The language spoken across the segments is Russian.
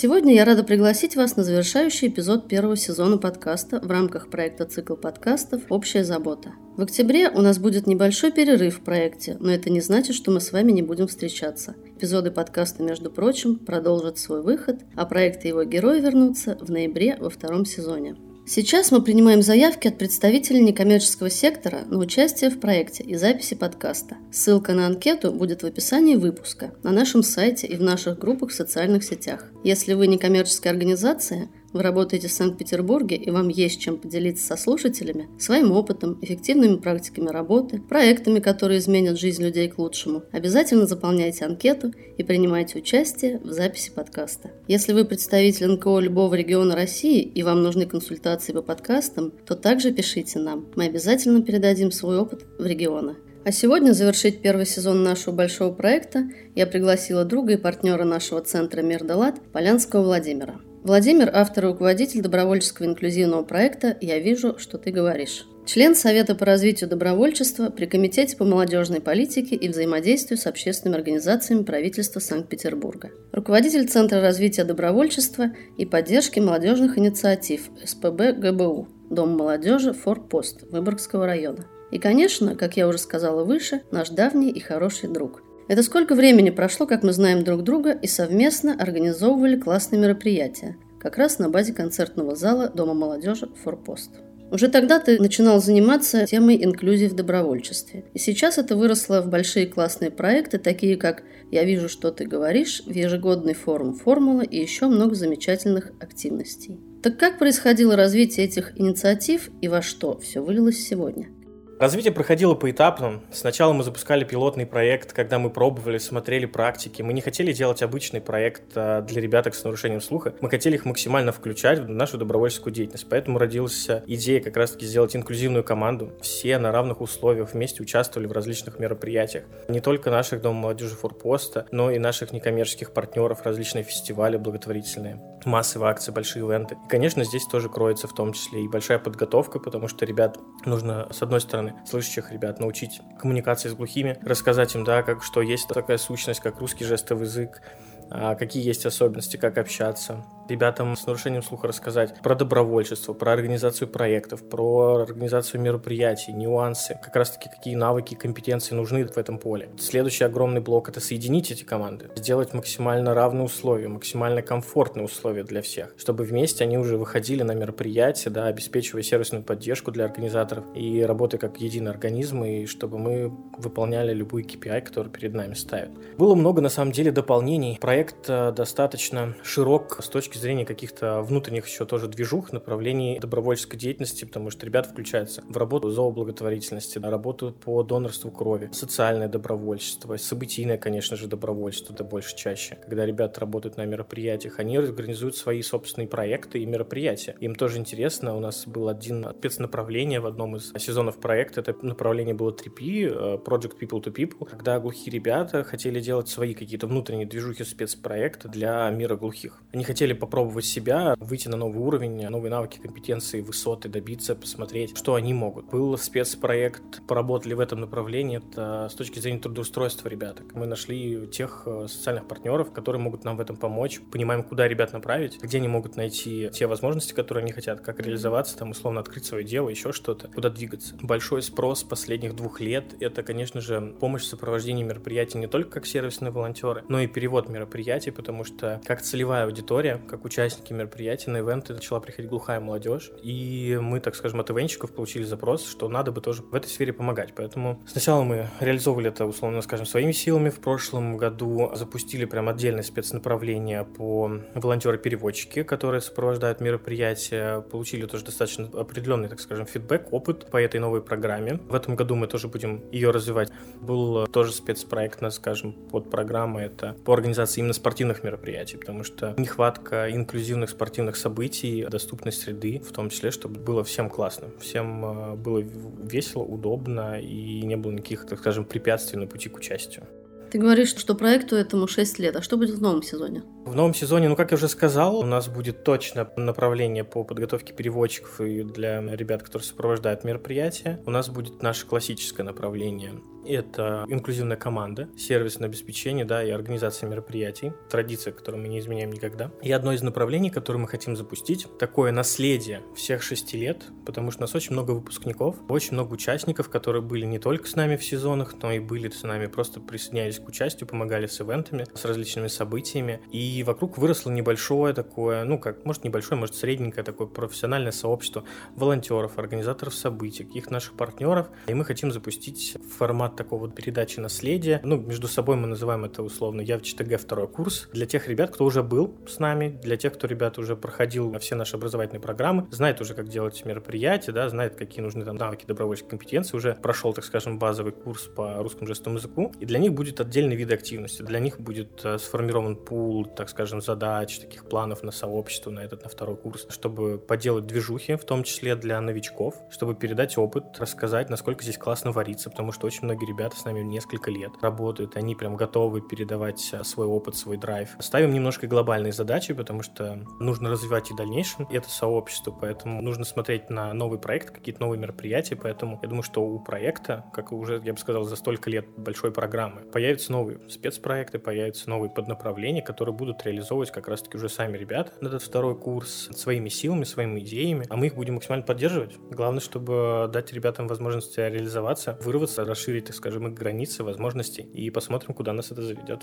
Сегодня я рада пригласить вас на завершающий эпизод первого сезона подкаста в рамках проекта «Цикл подкастов. Общая забота». В октябре у нас будет небольшой перерыв в проекте, но это не значит, что мы с вами не будем встречаться. Эпизоды подкаста, между прочим, продолжат свой выход, а проект и его герои вернутся в ноябре во втором сезоне. Сейчас мы принимаем заявки от представителей некоммерческого сектора на участие в проекте и записи подкаста. Ссылка на анкету будет в описании выпуска, на нашем сайте и в наших группах в социальных сетях. Если вы некоммерческая организация, вы работаете в Санкт-Петербурге и вам есть чем поделиться со слушателями, своим опытом, эффективными практиками работы, проектами, которые изменят жизнь людей к лучшему. Обязательно заполняйте анкету и принимайте участие в записи подкаста. Если вы представитель НКО любого региона России и вам нужны консультации по подкастам, то также пишите нам. Мы обязательно передадим свой опыт в регионы. А сегодня завершить первый сезон нашего большого проекта я пригласила друга и партнера нашего центра «Мир Далат» Полянского Владимира. Владимир – автор и руководитель добровольческого инклюзивного проекта «Я вижу, что ты говоришь». Член Совета по развитию добровольчества при Комитете по молодежной политике и взаимодействию с общественными организациями правительства Санкт-Петербурга. Руководитель Центра развития добровольчества и поддержки молодежных инициатив СПБ ГБУ, Дом молодежи «Форпост» Выборгского района. И, конечно, как я уже сказала выше, наш давний и хороший друг – это сколько времени прошло, как мы знаем друг друга и совместно организовывали классные мероприятия, как раз на базе концертного зала Дома молодежи «Форпост». Уже тогда ты начинал заниматься темой инклюзии в добровольчестве. И сейчас это выросло в большие классные проекты, такие как «Я вижу, что ты говоришь», в ежегодный форум «Формула» и еще много замечательных активностей. Так как происходило развитие этих инициатив и во что все вылилось сегодня? Развитие проходило поэтапно. Сначала мы запускали пилотный проект, когда мы пробовали, смотрели практики. Мы не хотели делать обычный проект а, для ребяток с нарушением слуха. Мы хотели их максимально включать в нашу добровольческую деятельность. Поэтому родилась идея как раз-таки сделать инклюзивную команду. Все на равных условиях вместе участвовали в различных мероприятиях. Не только наших Дом молодежи Форпоста, но и наших некоммерческих партнеров, различные фестивали благотворительные, массовые акции, большие ивенты. И, конечно, здесь тоже кроется в том числе и большая подготовка, потому что ребят нужно, с одной стороны, стороны, слышащих ребят научить коммуникации с глухими, рассказать им, да, как что есть такая сущность, как русский жестовый язык, какие есть особенности, как общаться, ребятам с нарушением слуха рассказать про добровольчество, про организацию проектов, про организацию мероприятий, нюансы, как раз-таки какие навыки компетенции нужны в этом поле. Следующий огромный блок — это соединить эти команды, сделать максимально равные условия, максимально комфортные условия для всех, чтобы вместе они уже выходили на мероприятия, да, обеспечивая сервисную поддержку для организаторов и работая как единый организм, и чтобы мы выполняли любой KPI, который перед нами ставят. Было много, на самом деле, дополнений. Проект э, достаточно широк с точки зрения каких-то внутренних еще тоже движух, направлений добровольческой деятельности, потому что ребята включаются в работу зооблаготворительности, работу по донорству крови, социальное добровольчество, событийное, конечно же, добровольчество, это больше чаще. Когда ребята работают на мероприятиях, они организуют свои собственные проекты и мероприятия. Им тоже интересно, у нас был один спецнаправление в одном из сезонов проекта, это направление было 3P, э, Project People to People, когда глухие ребята хотели делать свои какие-то внутренние движухи спецпроекта для мира глухих. Они хотели попробовать себя, выйти на новый уровень, новые навыки, компетенции, высоты добиться, посмотреть, что они могут. Был спецпроект, поработали в этом направлении, это с точки зрения трудоустройства ребяток. Мы нашли тех э, социальных партнеров, которые могут нам в этом помочь, понимаем, куда ребят направить, где они могут найти те возможности, которые они хотят, как реализоваться, там, условно, открыть свое дело, еще что-то, куда двигаться. Большой спрос последних двух лет — это, конечно же, помощь в сопровождении мероприятий не только как сервисные волонтеры, но и перевод мероприятий, потому что как целевая аудитория, как участники мероприятия на ивенты начала приходить глухая молодежь, и мы, так скажем, от ивенщиков получили запрос, что надо бы тоже в этой сфере помогать. Поэтому сначала мы реализовывали это, условно скажем, своими силами. В прошлом году запустили прям отдельное спецнаправление по волонтеры-переводчики, которые сопровождают мероприятия, получили тоже достаточно определенный, так скажем, фидбэк, опыт по этой новой программе. В этом году мы тоже будем ее развивать. Был тоже спецпроект, скажем, под программой, это по организации именно спортивных мероприятий, потому что нехватка инклюзивных спортивных событий, доступность среды, в том числе, чтобы было всем классно, всем э, было весело, удобно и не было никаких, так скажем, препятствий на пути к участию. Ты говоришь, что проекту этому 6 лет. А что будет в новом сезоне? В новом сезоне, ну, как я уже сказал, у нас будет точно направление по подготовке переводчиков и для ребят, которые сопровождают мероприятие. У нас будет наше классическое направление это инклюзивная команда, сервисное обеспечение, да, и организация мероприятий, традиция, которую мы не изменяем никогда. И одно из направлений, которое мы хотим запустить, такое наследие всех шести лет, потому что у нас очень много выпускников, очень много участников, которые были не только с нами в сезонах, но и были с нами, просто присоединялись к участию, помогали с ивентами, с различными событиями. И вокруг выросло небольшое такое, ну как, может небольшое, может средненькое такое профессиональное сообщество волонтеров, организаторов событий, их наших партнеров. И мы хотим запустить формат такого вот передачи наследия. Ну, между собой мы называем это условно я в ЧТГ второй курс. Для тех ребят, кто уже был с нами, для тех, кто, ребят, уже проходил все наши образовательные программы, знает уже, как делать мероприятия, да, знает, какие нужны там навыки добровольческой компетенции, уже прошел, так скажем, базовый курс по русскому жестовому языку, и для них будет отдельный вид активности. Для них будет э, сформирован пул, так скажем, задач, таких планов на сообщество, на этот, на второй курс, чтобы поделать движухи, в том числе для новичков, чтобы передать опыт, рассказать, насколько здесь классно вариться, потому что очень многие ребята с нами несколько лет работают, они прям готовы передавать э, свой опыт, свой драйв. Ставим немножко глобальные задачи, потому что нужно развивать и в дальнейшем это сообщество, поэтому нужно смотреть на новый проект, какие-то новые мероприятия, поэтому я думаю, что у проекта, как уже, я бы сказал, за столько лет большой программы, появятся новые спецпроекты, появятся новые поднаправления, которые будут реализовывать как раз-таки уже сами ребята на этот второй курс своими силами, своими идеями, а мы их будем максимально поддерживать. Главное, чтобы дать ребятам возможность реализоваться, вырваться, расширить, так скажем, их границы, возможностей и посмотрим, куда нас это заведет.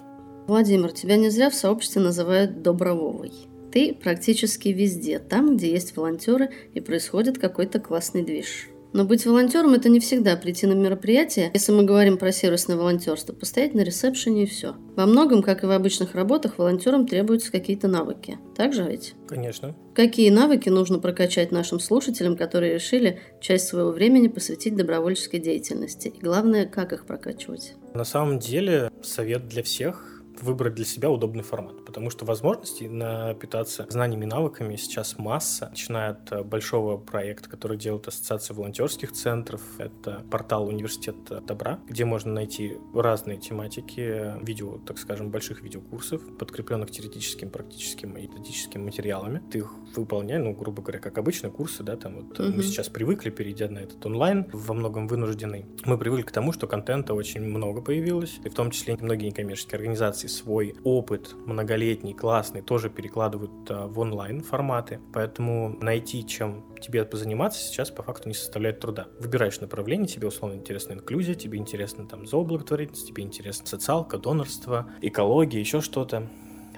Владимир, тебя не зря в сообществе называют Добрововой. Ты практически везде, там, где есть волонтеры и происходит какой-то классный движ. Но быть волонтером это не всегда прийти на мероприятие, если мы говорим про сервисное волонтерство, постоять на ресепшене и все. Во многом, как и в обычных работах, волонтерам требуются какие-то навыки. Так же ведь? Конечно. Какие навыки нужно прокачать нашим слушателям, которые решили часть своего времени посвятить добровольческой деятельности? И главное, как их прокачивать? На самом деле, совет для всех выбрать для себя удобный формат, потому что возможностей напитаться знаниями и навыками сейчас масса, начиная от э, большого проекта, который делает Ассоциация волонтерских центров, это портал Университет Добра, где можно найти разные тематики, видео, так скажем, больших видеокурсов, подкрепленных теоретическим, практическим и методическим материалами. Ты их выполняй, ну, грубо говоря, как обычные курсы, да, там вот угу. мы сейчас привыкли, перейдя на этот онлайн, во многом вынуждены. Мы привыкли к тому, что контента очень много появилось, и в том числе многие некоммерческие организации организации свой опыт многолетний, классный, тоже перекладывают а, в онлайн форматы. Поэтому найти, чем тебе позаниматься, сейчас по факту не составляет труда. Выбираешь направление, тебе условно интересна инклюзия, тебе интересно там зооблаготворительность, тебе интересна социалка, донорство, экология, еще что-то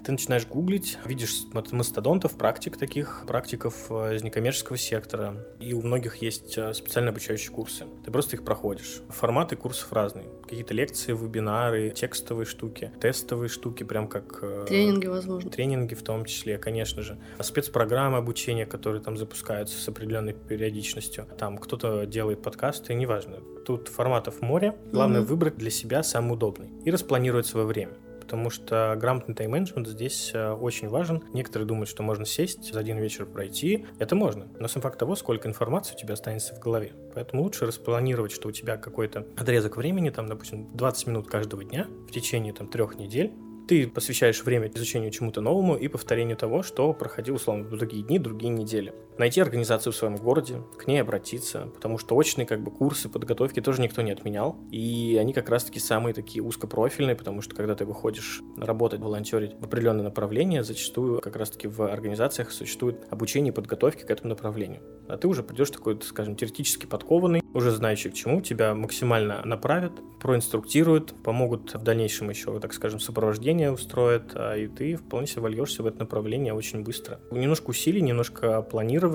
ты начинаешь гуглить, видишь мастодонтов, практик таких, практиков э, из некоммерческого сектора, и у многих есть э, специально обучающие курсы. Ты просто их проходишь. Форматы курсов разные. Какие-то лекции, вебинары, текстовые штуки, тестовые штуки, прям как... Э, тренинги, возможно. Тренинги в том числе, конечно же. Спецпрограммы обучения, которые там запускаются с определенной периодичностью. Там кто-то делает подкасты, неважно. Тут форматов море. Главное угу. выбрать для себя самый удобный и распланировать свое время потому что грамотный тайм-менеджмент здесь э, очень важен. Некоторые думают, что можно сесть, за один вечер пройти. Это можно, но сам факт того, сколько информации у тебя останется в голове. Поэтому лучше распланировать, что у тебя какой-то отрезок времени, там, допустим, 20 минут каждого дня в течение там, трех недель, ты посвящаешь время изучению чему-то новому и повторению того, что проходил, условно, в другие дни, другие недели. Найти организацию в своем городе, к ней обратиться, потому что очные как бы курсы подготовки тоже никто не отменял, и они как раз-таки самые такие узкопрофильные, потому что когда ты выходишь работать, волонтерить в определенное направление, зачастую как раз-таки в организациях существует обучение и подготовки к этому направлению. А ты уже придешь такой, скажем, теоретически подкованный, уже знающий к чему, тебя максимально направят, проинструктируют, помогут в дальнейшем еще, так скажем, сопровождение устроят, а и ты вполне себе вольешься в это направление очень быстро. Немножко усилий, немножко планирования,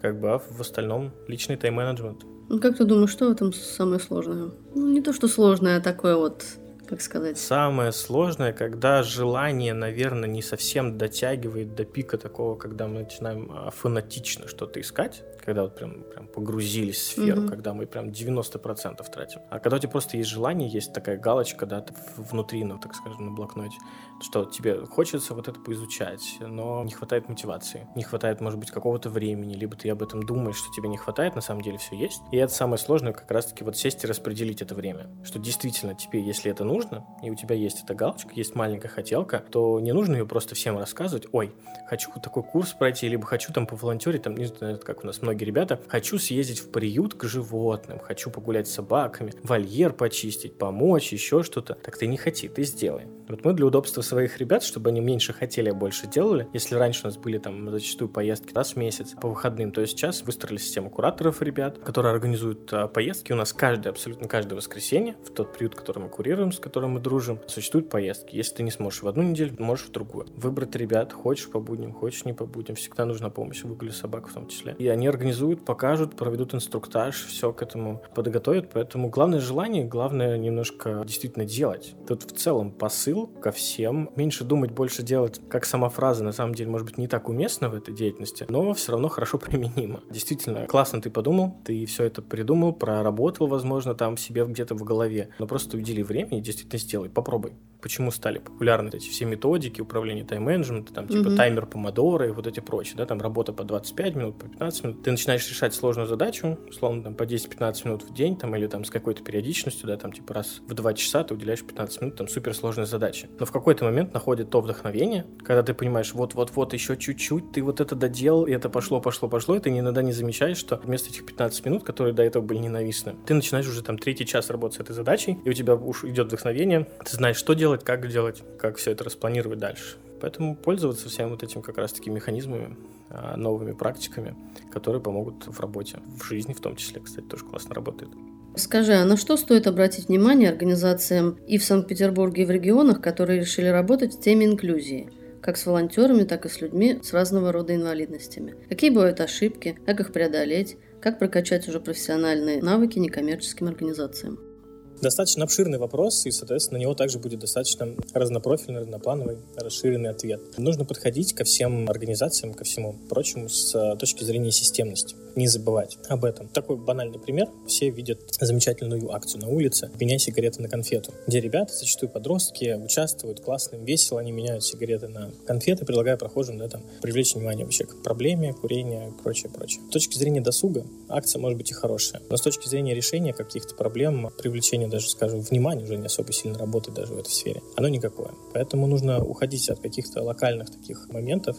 как бы, а в остальном личный тайм-менеджмент. Ну, как ты думаешь, что в этом самое сложное? Ну, не то, что сложное, а такое вот как сказать? Самое сложное, когда желание, наверное, не совсем дотягивает до пика такого, когда мы начинаем а, фанатично что-то искать, когда вот прям, прям погрузились в сферу, mm-hmm. когда мы прям 90% тратим. А когда у тебя просто есть желание, есть такая галочка, да, внутри, ну, так скажем, на блокноте, что тебе хочется вот это поизучать, но не хватает мотивации, не хватает, может быть, какого-то времени, либо ты об этом думаешь, что тебе не хватает, на самом деле все есть. И это самое сложное, как раз-таки вот сесть и распределить это время, что действительно тебе, если это нужно, и у тебя есть эта галочка, есть маленькая хотелка, то не нужно ее просто всем рассказывать, ой, хочу такой курс пройти, либо хочу там поволонтерить, там, не знаю, как у нас многие ребята, хочу съездить в приют к животным, хочу погулять с собаками, вольер почистить, помочь, еще что-то. Так ты не хоти, ты сделай. Вот мы для удобства своих ребят, чтобы они меньше хотели, а больше делали. Если раньше у нас были там зачастую поездки раз в месяц по выходным, то сейчас выстроили систему кураторов ребят, которые организуют а, поездки. У нас каждый, абсолютно каждое воскресенье в тот приют, который мы курируем, с которым мы дружим, существуют поездки. Если ты не сможешь в одну неделю, можешь в другую. Выбрать ребят, хочешь по будням, хочешь не по будням, всегда нужна помощь, выгули собак в том числе. И они организуют, покажут, проведут инструктаж, все к этому подготовят. Поэтому главное желание, главное немножко действительно делать. Тут в целом посыл ко всем. Меньше думать, больше делать, как сама фраза, на самом деле, может быть, не так уместна в этой деятельности, но все равно хорошо применима. Действительно, классно ты подумал, ты все это придумал, проработал, возможно, там себе где-то в голове, но просто удели время и действительно сделай, попробуй почему стали популярны эти все методики управления тайм-менеджмента, там типа mm-hmm. таймер помодора и вот эти прочие, да, там работа по 25 минут, по 15 минут. Ты начинаешь решать сложную задачу, условно, там по 10-15 минут в день, там, или там с какой-то периодичностью, да, там типа раз в 2 часа ты уделяешь 15 минут там суперсложной задаче. Но в какой-то момент находит то вдохновение, когда ты понимаешь, вот-вот-вот, еще чуть-чуть, ты вот это доделал, и это пошло, пошло, пошло, и ты иногда не замечаешь, что вместо этих 15 минут, которые до этого были ненавистны, ты начинаешь уже там третий час работать с этой задачей, и у тебя уж идет вдохновение, ты знаешь, что делать, как делать, как все это распланировать дальше. Поэтому пользоваться всем вот этим как раз-таки механизмами, а, новыми практиками, которые помогут в работе, в жизни в том числе, кстати, тоже классно работает. Скажи, а на что стоит обратить внимание организациям и в Санкт-Петербурге, и в регионах, которые решили работать в теме инклюзии? как с волонтерами, так и с людьми с разного рода инвалидностями. Какие бывают ошибки, как их преодолеть, как прокачать уже профессиональные навыки некоммерческим организациям. Достаточно обширный вопрос, и, соответственно, на него также будет достаточно разнопрофильный, разноплановый, расширенный ответ. Нужно подходить ко всем организациям, ко всему прочему с э, точки зрения системности. Не забывать об этом. Такой банальный пример. Все видят замечательную акцию на улице «Меняй сигареты на конфету», где ребята, зачастую подростки, участвуют классно, им весело, они меняют сигареты на конфеты, предлагая прохожим да, там, привлечь внимание вообще к проблеме, курения и прочее, прочее. С точки зрения досуга акция может быть и хорошая, но с точки зрения решения каких-то проблем, привлечения даже, скажем, внимание уже не особо сильно работает даже в этой сфере. Оно никакое. Поэтому нужно уходить от каких-то локальных таких моментов,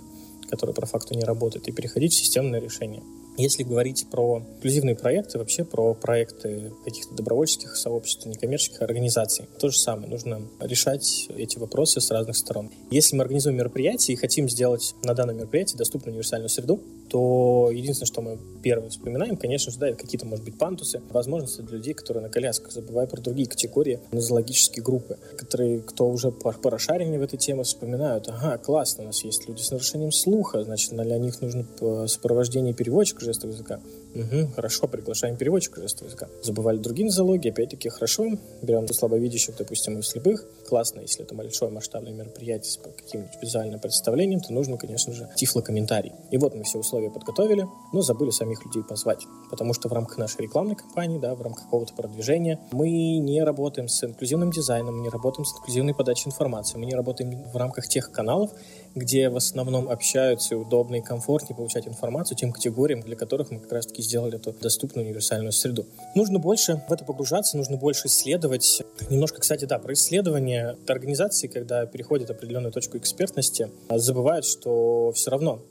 которые по факту не работают, и переходить в системное решение. Если говорить про инклюзивные проекты, вообще про проекты каких-то добровольческих сообществ, некоммерческих организаций, то же самое. Нужно решать эти вопросы с разных сторон. Если мы организуем мероприятие и хотим сделать на данном мероприятии доступную универсальную среду, то единственное, что мы первое вспоминаем, конечно же, да, какие-то, может быть, пантусы, возможности для людей, которые на колясках, забывая про другие категории, нозологические группы, которые, кто уже порошареннее в этой теме, вспоминают, ага, классно, у нас есть люди с нарушением слуха, значит, для них нужно сопровождение переводчика жестового языка. Угу, хорошо, приглашаем переводчика жестового языка. Забывали другие нозологии, опять-таки, хорошо, берем слабовидящих, допустим, и слепых, классно, если это большое масштабное мероприятие с каким-нибудь визуальным представлением, то нужно, конечно же, тифлокомментарий. И вот мы все условия подготовили, но забыли самих людей позвать, потому что в рамках нашей рекламной кампании, да, в рамках какого-то продвижения мы не работаем с инклюзивным дизайном, мы не работаем с инклюзивной подачей информации, мы не работаем в рамках тех каналов, где в основном общаются удобно и комфортнее получать информацию тем категориям, для которых мы как раз-таки сделали эту доступную универсальную среду. Нужно больше в это погружаться, нужно больше исследовать. Немножко, кстати, да, про исследование организации, когда переходят определенную точку экспертности, забывают, что все равно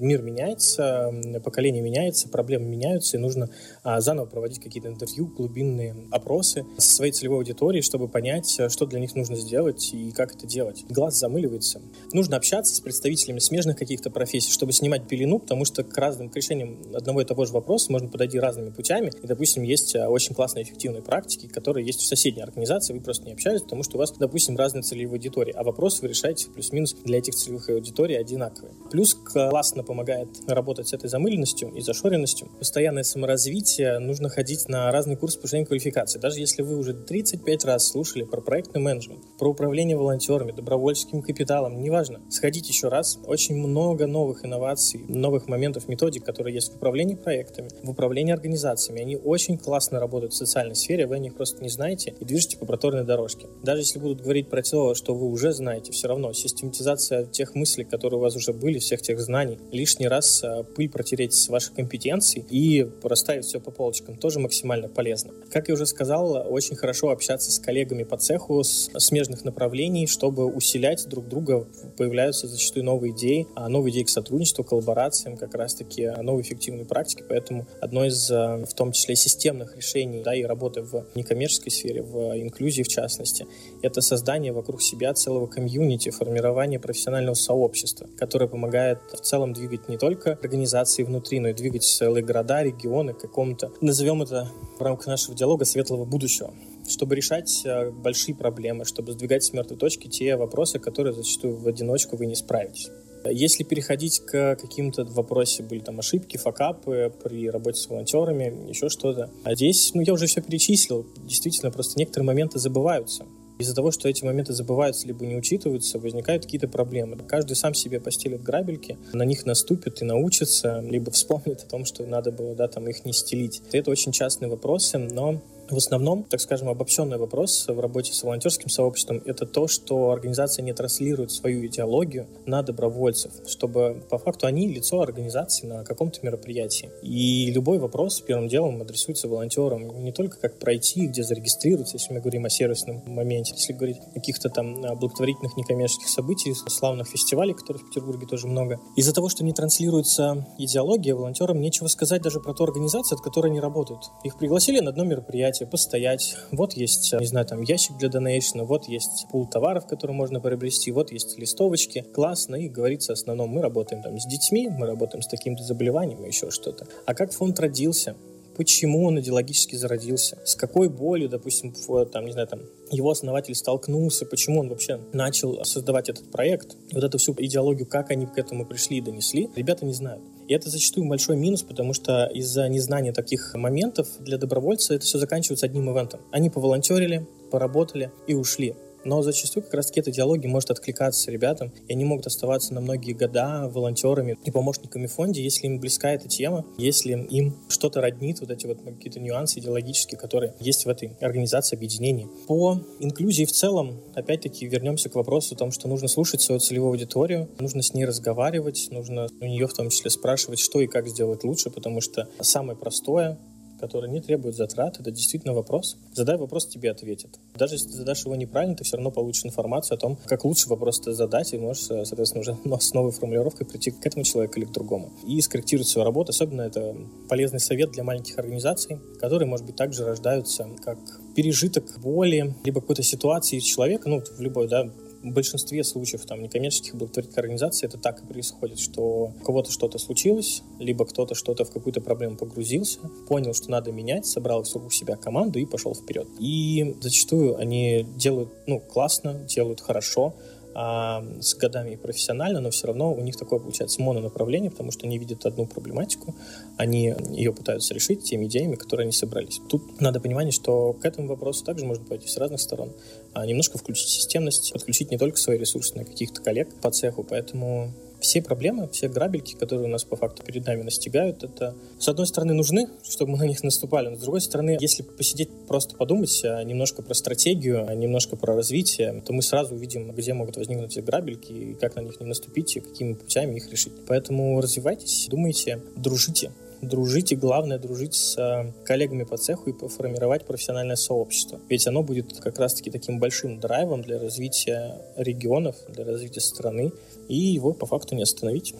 мир меняется, поколение меняется, проблемы меняются, и нужно а, заново проводить какие-то интервью, глубинные опросы со своей целевой аудиторией, чтобы понять, э, что для них нужно сделать и как это делать. Глаз замыливается. Нужно общаться с представителями смежных каких-то профессий, чтобы снимать пелену, потому что к разным к решениям одного и того же вопроса можно подойти разными путями. И, допустим, есть э, очень классные эффективные практики, которые есть в соседней организации, вы просто не общались, потому что у вас, допустим, разные целевые аудитории, а вопросы вы решаете плюс-минус для этих целевых аудиторий одинаковые. Плюс класс классно помогает работать с этой замыленностью и зашоренностью. Постоянное саморазвитие, нужно ходить на разные курсы повышения квалификации. Даже если вы уже 35 раз слушали про проектный менеджмент, про управление волонтерами, добровольческим капиталом, неважно, сходите еще раз. Очень много новых инноваций, новых моментов, методик, которые есть в управлении проектами, в управлении организациями. Они очень классно работают в социальной сфере, вы о них просто не знаете и движете по проторной дорожке. Даже если будут говорить про то, что вы уже знаете, все равно систематизация тех мыслей, которые у вас уже были, всех тех знаний, лишний раз а, пыль протереть с ваших компетенций и расставить все по полочкам тоже максимально полезно. Как я уже сказал, очень хорошо общаться с коллегами по цеху с смежных направлений, чтобы усилять друг друга. Появляются зачастую новые идеи, а новые идеи к сотрудничеству, коллаборациям, как раз-таки новые эффективные практики. Поэтому одно из, а, в том числе, системных решений да, и работы в некоммерческой сфере, в инклюзии в частности, это создание вокруг себя целого комьюнити, формирование профессионального сообщества, которое помогает в целом двигать не только организации внутри, но и двигать целые города, регионы к какому-то, назовем это в рамках нашего диалога, светлого будущего чтобы решать э, большие проблемы, чтобы сдвигать с мертвой точки те вопросы, которые зачастую в одиночку вы не справитесь. Если переходить к каким-то вопросам, были там ошибки, факапы при работе с волонтерами, еще что-то. А здесь, ну, я уже все перечислил. Действительно, просто некоторые моменты забываются. Из-за того, что эти моменты забываются либо не учитываются, возникают какие-то проблемы. Каждый сам себе постелит грабельки, на них наступит и научится, либо вспомнит о том, что надо было да, там, их не стелить. Это очень частные вопросы, но в основном, так скажем, обобщенный вопрос в работе с волонтерским сообществом – это то, что организация не транслирует свою идеологию на добровольцев, чтобы по факту они лицо организации на каком-то мероприятии. И любой вопрос первым делом адресуется волонтерам. Не только как пройти, где зарегистрироваться, если мы говорим о сервисном моменте, если говорить о каких-то там благотворительных некоммерческих событиях, славных фестивалей, которых в Петербурге тоже много. Из-за того, что не транслируется идеология, волонтерам нечего сказать даже про ту организацию, от которой они работают. Их пригласили на одно мероприятие, мероприятие, постоять. Вот есть, не знаю, там ящик для донейшна, вот есть пул товаров, которые можно приобрести, вот есть листовочки. Классно, и говорится в основном, мы работаем там с детьми, мы работаем с таким-то заболеванием, еще что-то. А как фонд родился? почему он идеологически зародился, с какой болью, допустим, там, не знаю, там, его основатель столкнулся, почему он вообще начал создавать этот проект. Вот эту всю идеологию, как они к этому пришли и донесли, ребята не знают. И это зачастую большой минус, потому что из-за незнания таких моментов для добровольца это все заканчивается одним ивентом. Они поволонтерили, поработали и ушли. Но зачастую как раз-таки эта диалоги может откликаться ребятам, и они могут оставаться на многие года волонтерами и помощниками в фонде, если им близка эта тема, если им что-то роднит, вот эти вот какие-то нюансы идеологические, которые есть в этой организации, объединении. По инклюзии в целом, опять-таки, вернемся к вопросу о том, что нужно слушать свою целевую аудиторию, нужно с ней разговаривать, нужно у нее в том числе спрашивать, что и как сделать лучше, потому что самое простое который не требует затрат, это действительно вопрос. Задай вопрос, тебе ответят. Даже если ты задашь его неправильно, ты все равно получишь информацию о том, как лучше вопрос задать, и можешь, соответственно, уже с новой формулировкой прийти к этому человеку или к другому. И скорректировать свою работу. Особенно это полезный совет для маленьких организаций, которые, может быть, также рождаются как пережиток боли, либо какой-то ситуации человека, ну, в любой, да, в большинстве случаев там некоммерческих благотворительных организаций это так и происходит, что у кого-то что-то случилось, либо кто-то что-то в какую-то проблему погрузился, понял, что надо менять, собрал вокруг себя команду и пошел вперед. И зачастую они делают, ну, классно, делают хорошо, с годами профессионально, но все равно у них такое получается мононаправление, потому что они видят одну проблематику, они ее пытаются решить теми идеями, которые они собрались. Тут надо понимать, что к этому вопросу также можно пойти с разных сторон. А немножко включить системность, подключить не только свои ресурсы, но и каких-то коллег по цеху, поэтому все проблемы, все грабельки, которые у нас по факту перед нами настигают, это, с одной стороны, нужны, чтобы мы на них наступали, но с другой стороны, если посидеть, просто подумать а, немножко про стратегию, а немножко про развитие, то мы сразу увидим, где могут возникнуть эти грабельки, и как на них не наступить, и какими путями их решить. Поэтому развивайтесь, думайте, дружите, дружить и главное дружить с э, коллегами по цеху и формировать профессиональное сообщество. Ведь оно будет как раз-таки таким большим драйвом для развития регионов, для развития страны, и его по факту не остановить.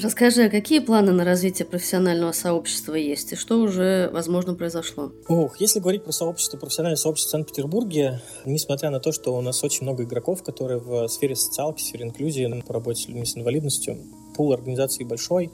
Расскажи, а какие планы на развитие профессионального сообщества есть и что уже, возможно, произошло? Ох, если говорить про сообщество, профессиональное сообщество в Санкт-Петербурге, несмотря на то, что у нас очень много игроков, которые в сфере социалки, в сфере инклюзии, по работе с людьми с инвалидностью, пул организации большой,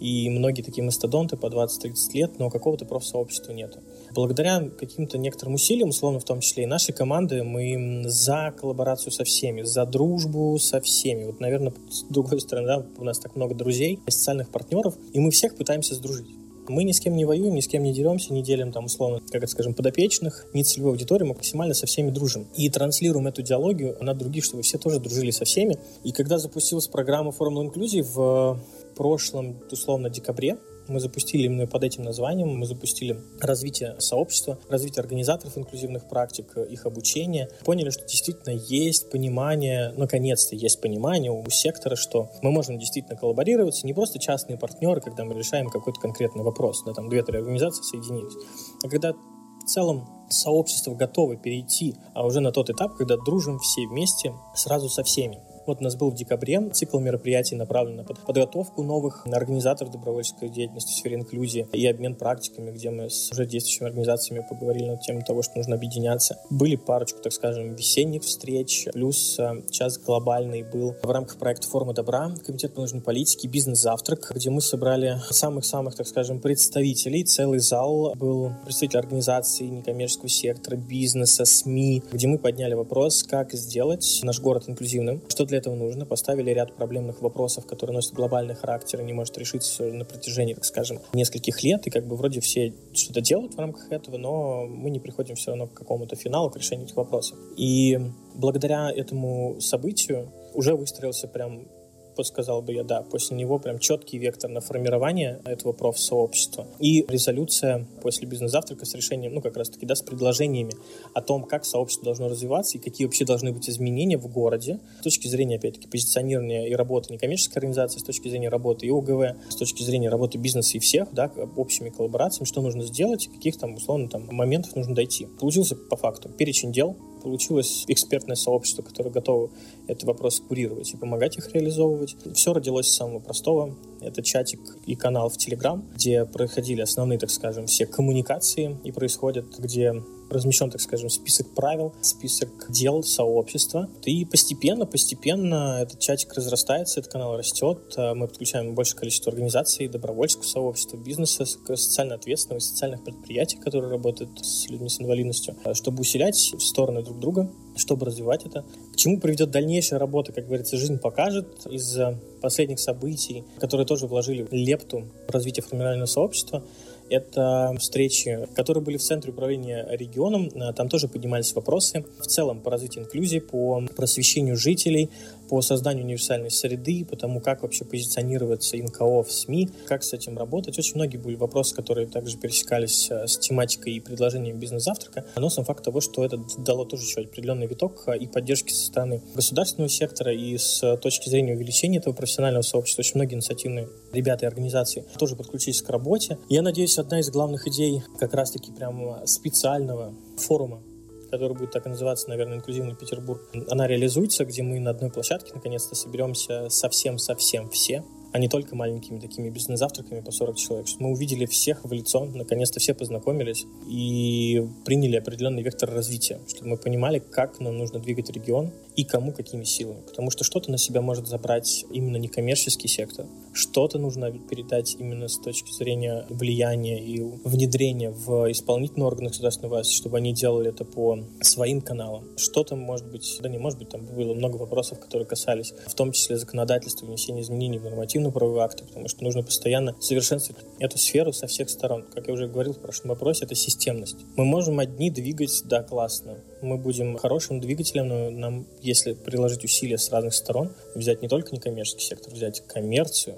и многие такие мастодонты по 20-30 лет, но какого-то профсообщества нету. Благодаря каким-то некоторым усилиям, условно в том числе и нашей команды, мы за коллаборацию со всеми, за дружбу со всеми. Вот, наверное, с другой стороны, да, у нас так много друзей, социальных партнеров, и мы всех пытаемся сдружить. Мы ни с кем не воюем, ни с кем не деремся, не делим там условно, как это скажем, подопечных, ни целевой аудитории, мы максимально со всеми дружим. И транслируем эту диалогию на других, чтобы все тоже дружили со всеми. И когда запустилась программа Формула Инклюзии в прошлом, условно, декабре, мы запустили именно под этим названием, мы запустили развитие сообщества, развитие организаторов инклюзивных практик, их обучение. Поняли, что действительно есть понимание, наконец-то есть понимание у сектора, что мы можем действительно коллаборироваться, не просто частные партнеры, когда мы решаем какой-то конкретный вопрос, да, там две-три организации соединились, а когда в целом сообщество готово перейти, а уже на тот этап, когда дружим все вместе сразу со всеми. Вот у нас был в декабре цикл мероприятий, направленный на подготовку новых организаторов добровольческой деятельности в сфере инклюзии и обмен практиками, где мы с уже действующими организациями поговорили на тему того, что нужно объединяться. Были парочку, так скажем, весенних встреч, плюс э, час глобальный был в рамках проекта «Форма добра», Комитет по нужной политике, бизнес-завтрак, где мы собрали самых-самых, так скажем, представителей. Целый зал был представитель организаций некоммерческого сектора, бизнеса, СМИ, где мы подняли вопрос, как сделать наш город инклюзивным, что для для этого нужно. Поставили ряд проблемных вопросов, которые носят глобальный характер и не может решиться на протяжении, так скажем, нескольких лет. И как бы вроде все что-то делают в рамках этого, но мы не приходим все равно к какому-то финалу, к решению этих вопросов. И благодаря этому событию уже выстроился прям подсказал бы я, да, после него прям четкий вектор на формирование этого профсообщества. И резолюция после бизнес-завтрака с решением, ну, как раз-таки, да, с предложениями о том, как сообщество должно развиваться и какие вообще должны быть изменения в городе с точки зрения, опять-таки, позиционирования и работы некоммерческой организации, с точки зрения работы и ОГВ, с точки зрения работы бизнеса и всех, да, общими коллаборациями, что нужно сделать, каких там, условно, там, моментов нужно дойти. Получился по факту перечень дел, получилось экспертное сообщество, которое готово этот вопрос курировать и помогать их реализовывать. Все родилось с самого простого. Это чатик и канал в Телеграм, где проходили основные, так скажем, все коммуникации и происходят, где размещен, так скажем, список правил, список дел сообщества. И постепенно, постепенно этот чатик разрастается, этот канал растет. А мы подключаем большее количество организаций, добровольческого сообщества, бизнеса, социально ответственного и социальных предприятий, которые работают с людьми с инвалидностью, а чтобы усилять в стороны друг друга, чтобы развивать это. К чему приведет дальнейшая работа, как говорится, жизнь покажет. Из последних событий, которые тоже вложили лепту в развитие формирования сообщества, это встречи, которые были в Центре управления регионом. Э, там тоже поднимались вопросы в целом по развитию инклюзии, по просвещению жителей, по созданию универсальной среды, по тому, как вообще позиционироваться НКО в СМИ, как с этим работать. Очень многие были вопросы, которые также пересекались э, с тематикой и предложением бизнес-завтрака. Но сам факт того, что это дало тоже еще определенный виток э, и поддержки со стороны государственного сектора, и с точки зрения увеличения этого профессионального сообщества. Очень многие инициативные ребята и организации тоже подключились к работе. Я надеюсь, одна из главных идей как раз-таки прям специального форума который будет так и называться, наверное, «Инклюзивный Петербург», она реализуется, где мы на одной площадке наконец-то соберемся совсем-совсем все, а не только маленькими такими бизнес-завтраками по 40 человек, мы увидели всех в лицо, наконец-то все познакомились и приняли определенный вектор развития, чтобы мы понимали, как нам нужно двигать регион и кому какими силами. Потому что что-то на себя может забрать именно некоммерческий сектор, что-то нужно передать именно с точки зрения влияния и внедрения в исполнительные органы государственной власти, чтобы они делали это по своим каналам. Что-то, может быть, да не может быть, там было много вопросов, которые касались в том числе законодательства, внесения изменений в нормативно-правовые акты, потому что нужно постоянно совершенствовать эту сферу со всех сторон. Как я уже говорил в прошлом вопросе, это системность. Мы можем одни двигать, да, классно. Мы будем хорошим двигателем, но нам, если приложить усилия с разных сторон, взять не только некоммерческий сектор, взять коммерцию,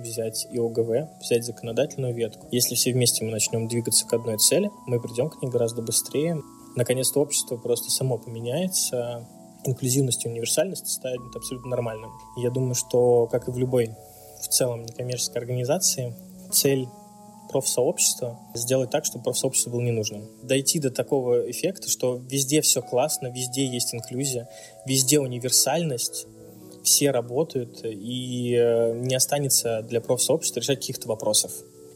взять и ОГВ, взять законодательную ветку. Если все вместе мы начнем двигаться к одной цели, мы придем к ней гораздо быстрее. Наконец-то общество просто само поменяется, инклюзивность и универсальность станет абсолютно нормальным. Я думаю, что, как и в любой в целом некоммерческой организации цель профсообщества сделать так, чтобы профсообщество было ненужным. Дойти до такого эффекта, что везде все классно, везде есть инклюзия, везде универсальность, все работают, и э, не останется для профсообщества решать каких-то вопросов.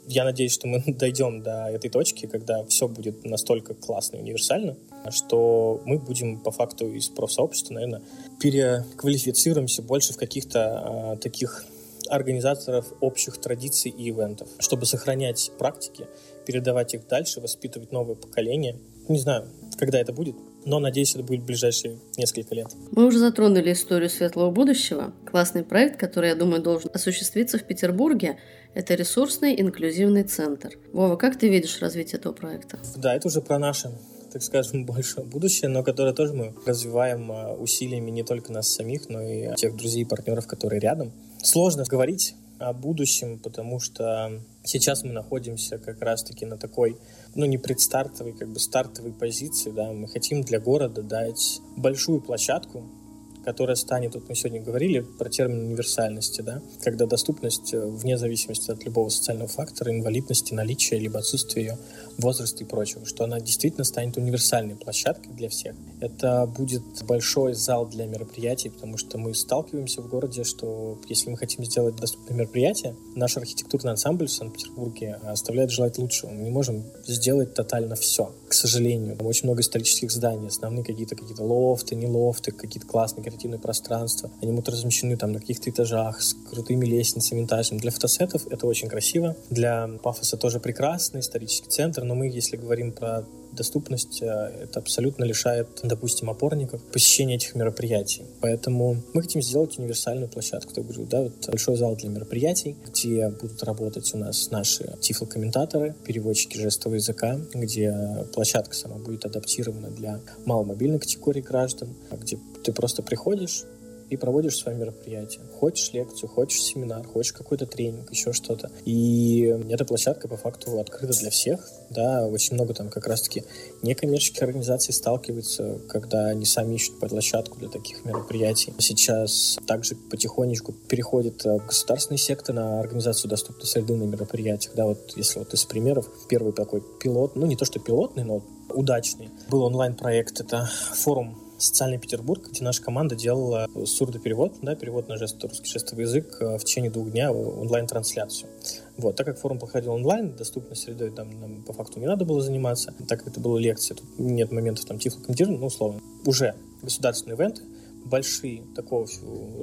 Я надеюсь, что мы дойдем до этой точки, когда все будет настолько классно и универсально, что мы будем по факту из профсообщества, наверное, переквалифицируемся больше в каких-то э, таких организаторов общих традиций и ивентов, чтобы сохранять практики, передавать их дальше, воспитывать новое поколение. Не знаю, когда это будет, но надеюсь, это будет в ближайшие несколько лет. Мы уже затронули историю светлого будущего. Классный проект, который, я думаю, должен осуществиться в Петербурге, это ресурсный инклюзивный центр. Вова, как ты видишь развитие этого проекта? Да, это уже про наше так скажем, большое будущее, но которое тоже мы развиваем а, усилиями не только нас самих, но и тех друзей и партнеров, которые рядом. Сложно говорить о будущем, потому что сейчас мы находимся как раз-таки на такой, ну, не предстартовой, как бы стартовой позиции, да, мы хотим для города дать большую площадку, которая станет, вот мы сегодня говорили про термин универсальности, да, когда доступность э, вне зависимости от любого социального фактора, инвалидности, наличия, либо отсутствия ее, возраста и прочего, что она действительно станет универсальной площадкой для всех. Это будет большой зал для мероприятий, потому что мы сталкиваемся в городе, что если мы хотим сделать доступное мероприятие, наш архитектурный ансамбль в Санкт-Петербурге оставляет желать лучшего. Мы не можем сделать тотально все, к сожалению. Там очень много исторических зданий, основные какие-то какие-то лофты, не лофты, какие-то классные креативные пространства. Они будут размещены там на каких-то этажах с крутыми лестницами, винтажем. Для фотосетов это очень красиво. Для пафоса тоже прекрасно, исторический центр, но мы, если говорим про доступность, э, это абсолютно лишает, допустим, опорников посещения этих мероприятий. Поэтому мы хотим сделать универсальную площадку. Я говорю, да, вот большой зал для мероприятий, где будут работать у нас наши тифлокомментаторы, переводчики жестового языка, где площадка сама будет адаптирована для маломобильной категории граждан, где ты просто приходишь, и проводишь свое мероприятие. Хочешь лекцию, хочешь семинар, хочешь какой-то тренинг, еще что-то. И эта площадка по факту открыта для всех. Да, очень много там как раз-таки некоммерческих организаций сталкиваются, когда они сами ищут площадку для таких мероприятий. Сейчас также потихонечку переходит э, государственный сектор на организацию доступной среды на мероприятиях. Да, вот если вот из примеров, первый такой пилот, ну не то что пилотный, но удачный, был онлайн-проект, это форум социальный Петербург, где наша команда делала сурдоперевод, да, перевод на жест, русский жестовый язык э, в течение двух дня онлайн-трансляцию. Вот, так как форум проходил онлайн, доступной средой там нам по факту не надо было заниматься, так как это была лекция, тут нет моментов там тифлокомментирования, ну, условно, уже государственные ивенты, большие такого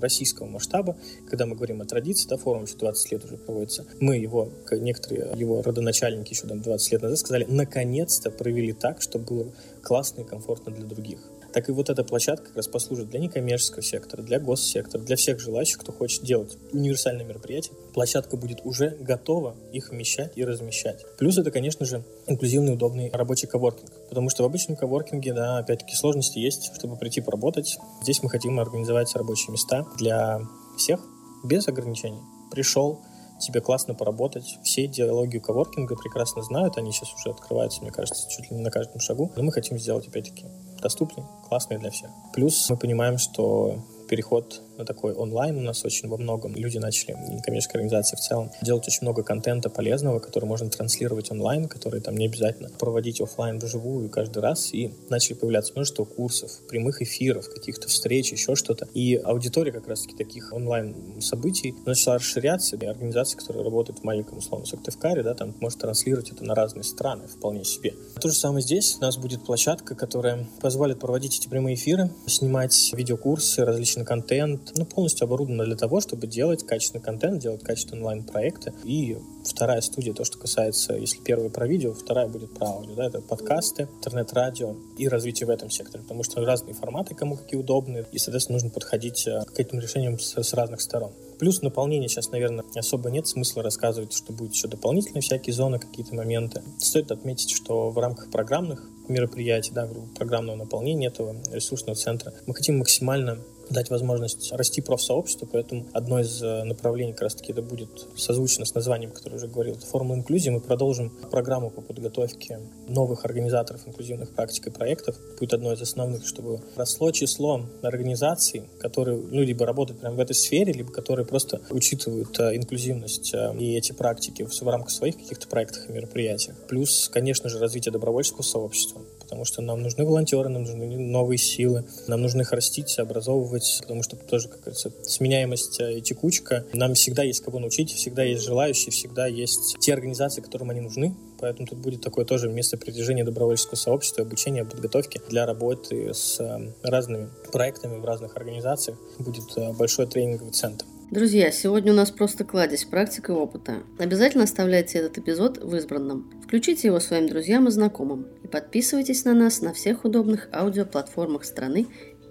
российского масштаба, когда мы говорим о традиции, да, форум еще 20 лет уже проводится, мы его, некоторые его родоначальники еще там 20 лет назад сказали, наконец-то провели так, чтобы было классно и комфортно для других так и вот эта площадка как раз послужит для некоммерческого сектора, для госсектора, для всех желающих, кто хочет делать универсальное мероприятие. Площадка будет уже готова их вмещать и размещать. Плюс это, конечно же, инклюзивный, удобный рабочий коворкинг. Потому что в обычном коворкинге, да, опять-таки сложности есть, чтобы прийти поработать. Здесь мы хотим организовать рабочие места для всех без ограничений. Пришел, тебе классно поработать. Все идеологию коворкинга прекрасно знают, они сейчас уже открываются, мне кажется, чуть ли не на каждом шагу. Но мы хотим сделать, опять-таки, доступный, классный для всех. Плюс мы понимаем, что переход такой онлайн у нас очень во многом. Люди начали, некоммерческие организации в целом, делать очень много контента полезного, который можно транслировать онлайн, который там не обязательно проводить офлайн вживую каждый раз. И начали появляться множество курсов, прямых эфиров, каких-то встреч, еще что-то. И аудитория как раз-таки таких онлайн-событий начала расширяться. И организации, которые работают в маленьком, условно, Сыктывкаре, да, там может транслировать это на разные страны вполне себе. То же самое здесь. У нас будет площадка, которая позволит проводить эти прямые эфиры, снимать видеокурсы, различный контент, ну, полностью оборудована для того, чтобы делать качественный контент, делать качественные онлайн-проекты. И вторая студия, то, что касается, если первая про видео, вторая будет про аудио. Да, это подкасты, интернет-радио и развитие в этом секторе, потому что разные форматы, кому какие удобные, и, соответственно, нужно подходить э, к этим решениям с, с разных сторон. Плюс наполнение сейчас, наверное, особо нет смысла рассказывать, что будет еще дополнительные всякие зоны, какие-то моменты. Стоит отметить, что в рамках программных мероприятий, да, программного наполнения этого ресурсного центра, мы хотим максимально дать возможность расти профсообществу, поэтому одно из э, направлений как раз-таки это будет созвучно с названием, которое уже говорил, это формула инклюзии. Мы продолжим программу по подготовке новых организаторов инклюзивных практик и проектов. Будет одно из основных, чтобы росло число организаций, которые, ну, либо работают прямо в этой сфере, либо которые просто учитывают э, инклюзивность э, и эти практики в, рамках своих каких-то проектов и мероприятиях. Плюс, конечно же, развитие добровольческого сообщества потому что нам нужны волонтеры, нам нужны новые силы, нам нужно их растить, образовывать, потому что тоже, как говорится, сменяемость э, и текучка. Нам всегда есть кого научить, всегда есть желающие, всегда есть те организации, которым они нужны, поэтому тут будет такое тоже место притяжения добровольческого сообщества, обучения, подготовки для работы с э, разными проектами в разных организациях. Будет э, большой тренинговый центр. Друзья, сегодня у нас просто кладезь практик и опыта. Обязательно оставляйте этот эпизод в избранном. Включите его своим друзьям и знакомым. И подписывайтесь на нас на всех удобных аудиоплатформах страны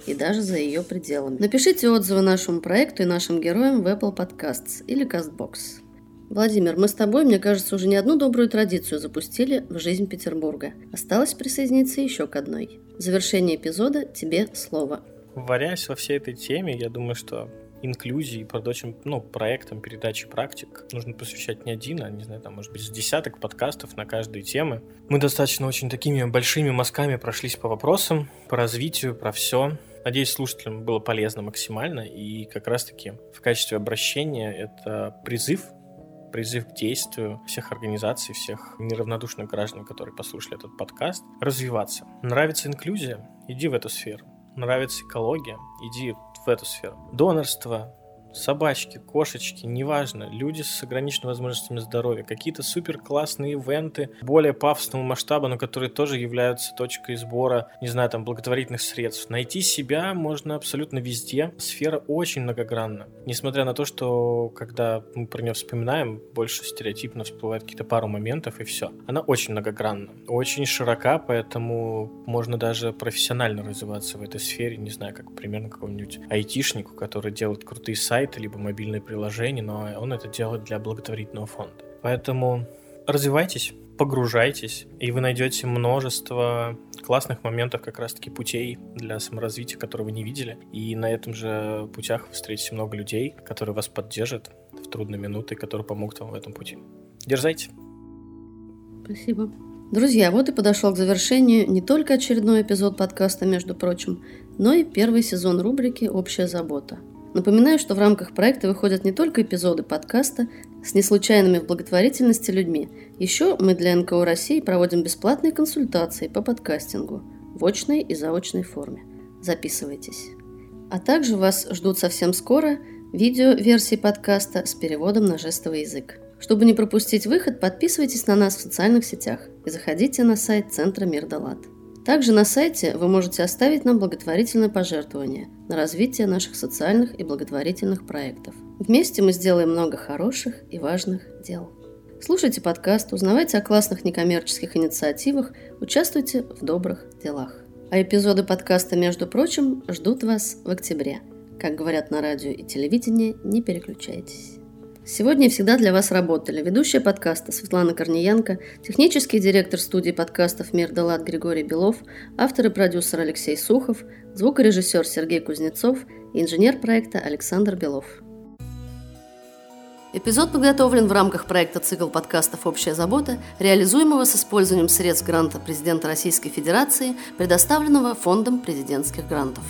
и даже за ее пределами. Напишите отзывы нашему проекту и нашим героям в Apple Podcasts или CastBox. Владимир, мы с тобой, мне кажется, уже не одну добрую традицию запустили в жизнь Петербурга. Осталось присоединиться еще к одной. В завершение эпизода тебе слово. Варясь во всей этой теме, я думаю, что инклюзии и прочим ну, проектам передачи практик нужно посвящать не один, а, не знаю, там, может быть, с десяток подкастов на каждые темы. Мы достаточно очень такими большими мазками прошлись по вопросам, по развитию, про все. Надеюсь, слушателям было полезно максимально, и как раз-таки в качестве обращения это призыв призыв к действию всех организаций, всех неравнодушных граждан, которые послушали этот подкаст, развиваться. Нравится инклюзия? Иди в эту сферу. Нравится экология? Иди в эту сферу. Донорство, собачки, кошечки, неважно, люди с ограниченными возможностями здоровья, какие-то супер классные ивенты более пафосного масштаба, но которые тоже являются точкой сбора, не знаю, там, благотворительных средств. Найти себя можно абсолютно везде. Сфера очень многогранна. Несмотря на то, что когда мы про нее вспоминаем, больше стереотипно всплывает какие-то пару моментов и все. Она очень многогранна, очень широка, поэтому можно даже профессионально развиваться в этой сфере, не знаю, как примерно какому-нибудь айтишнику, который делает крутые сайты, сайт, либо мобильное приложение, но он это делает для благотворительного фонда. Поэтому развивайтесь, погружайтесь, и вы найдете множество классных моментов, как раз-таки путей для саморазвития, которые вы не видели. И на этом же путях вы встретите много людей, которые вас поддержат в трудные минуты, которые помогут вам в этом пути. Дерзайте! Спасибо. Друзья, вот и подошел к завершению не только очередной эпизод подкаста, между прочим, но и первый сезон рубрики «Общая забота». Напоминаю, что в рамках проекта выходят не только эпизоды подкаста с неслучайными в благотворительности людьми. Еще мы для НКО России проводим бесплатные консультации по подкастингу в очной и заочной форме. Записывайтесь. А также вас ждут совсем скоро видео-версии подкаста с переводом на жестовый язык. Чтобы не пропустить выход, подписывайтесь на нас в социальных сетях и заходите на сайт Центра Мир Далат. Также на сайте вы можете оставить нам благотворительное пожертвование на развитие наших социальных и благотворительных проектов. Вместе мы сделаем много хороших и важных дел. Слушайте подкаст, узнавайте о классных некоммерческих инициативах, участвуйте в добрых делах. А эпизоды подкаста, между прочим, ждут вас в октябре. Как говорят на радио и телевидении, не переключайтесь. Сегодня и всегда для вас работали ведущая подкаста Светлана Корниенко, технический директор студии подкастов «Мир Далат» Григорий Белов, автор и продюсер Алексей Сухов, звукорежиссер Сергей Кузнецов и инженер проекта Александр Белов. Эпизод подготовлен в рамках проекта «Цикл подкастов «Общая забота», реализуемого с использованием средств гранта президента Российской Федерации, предоставленного Фондом президентских грантов.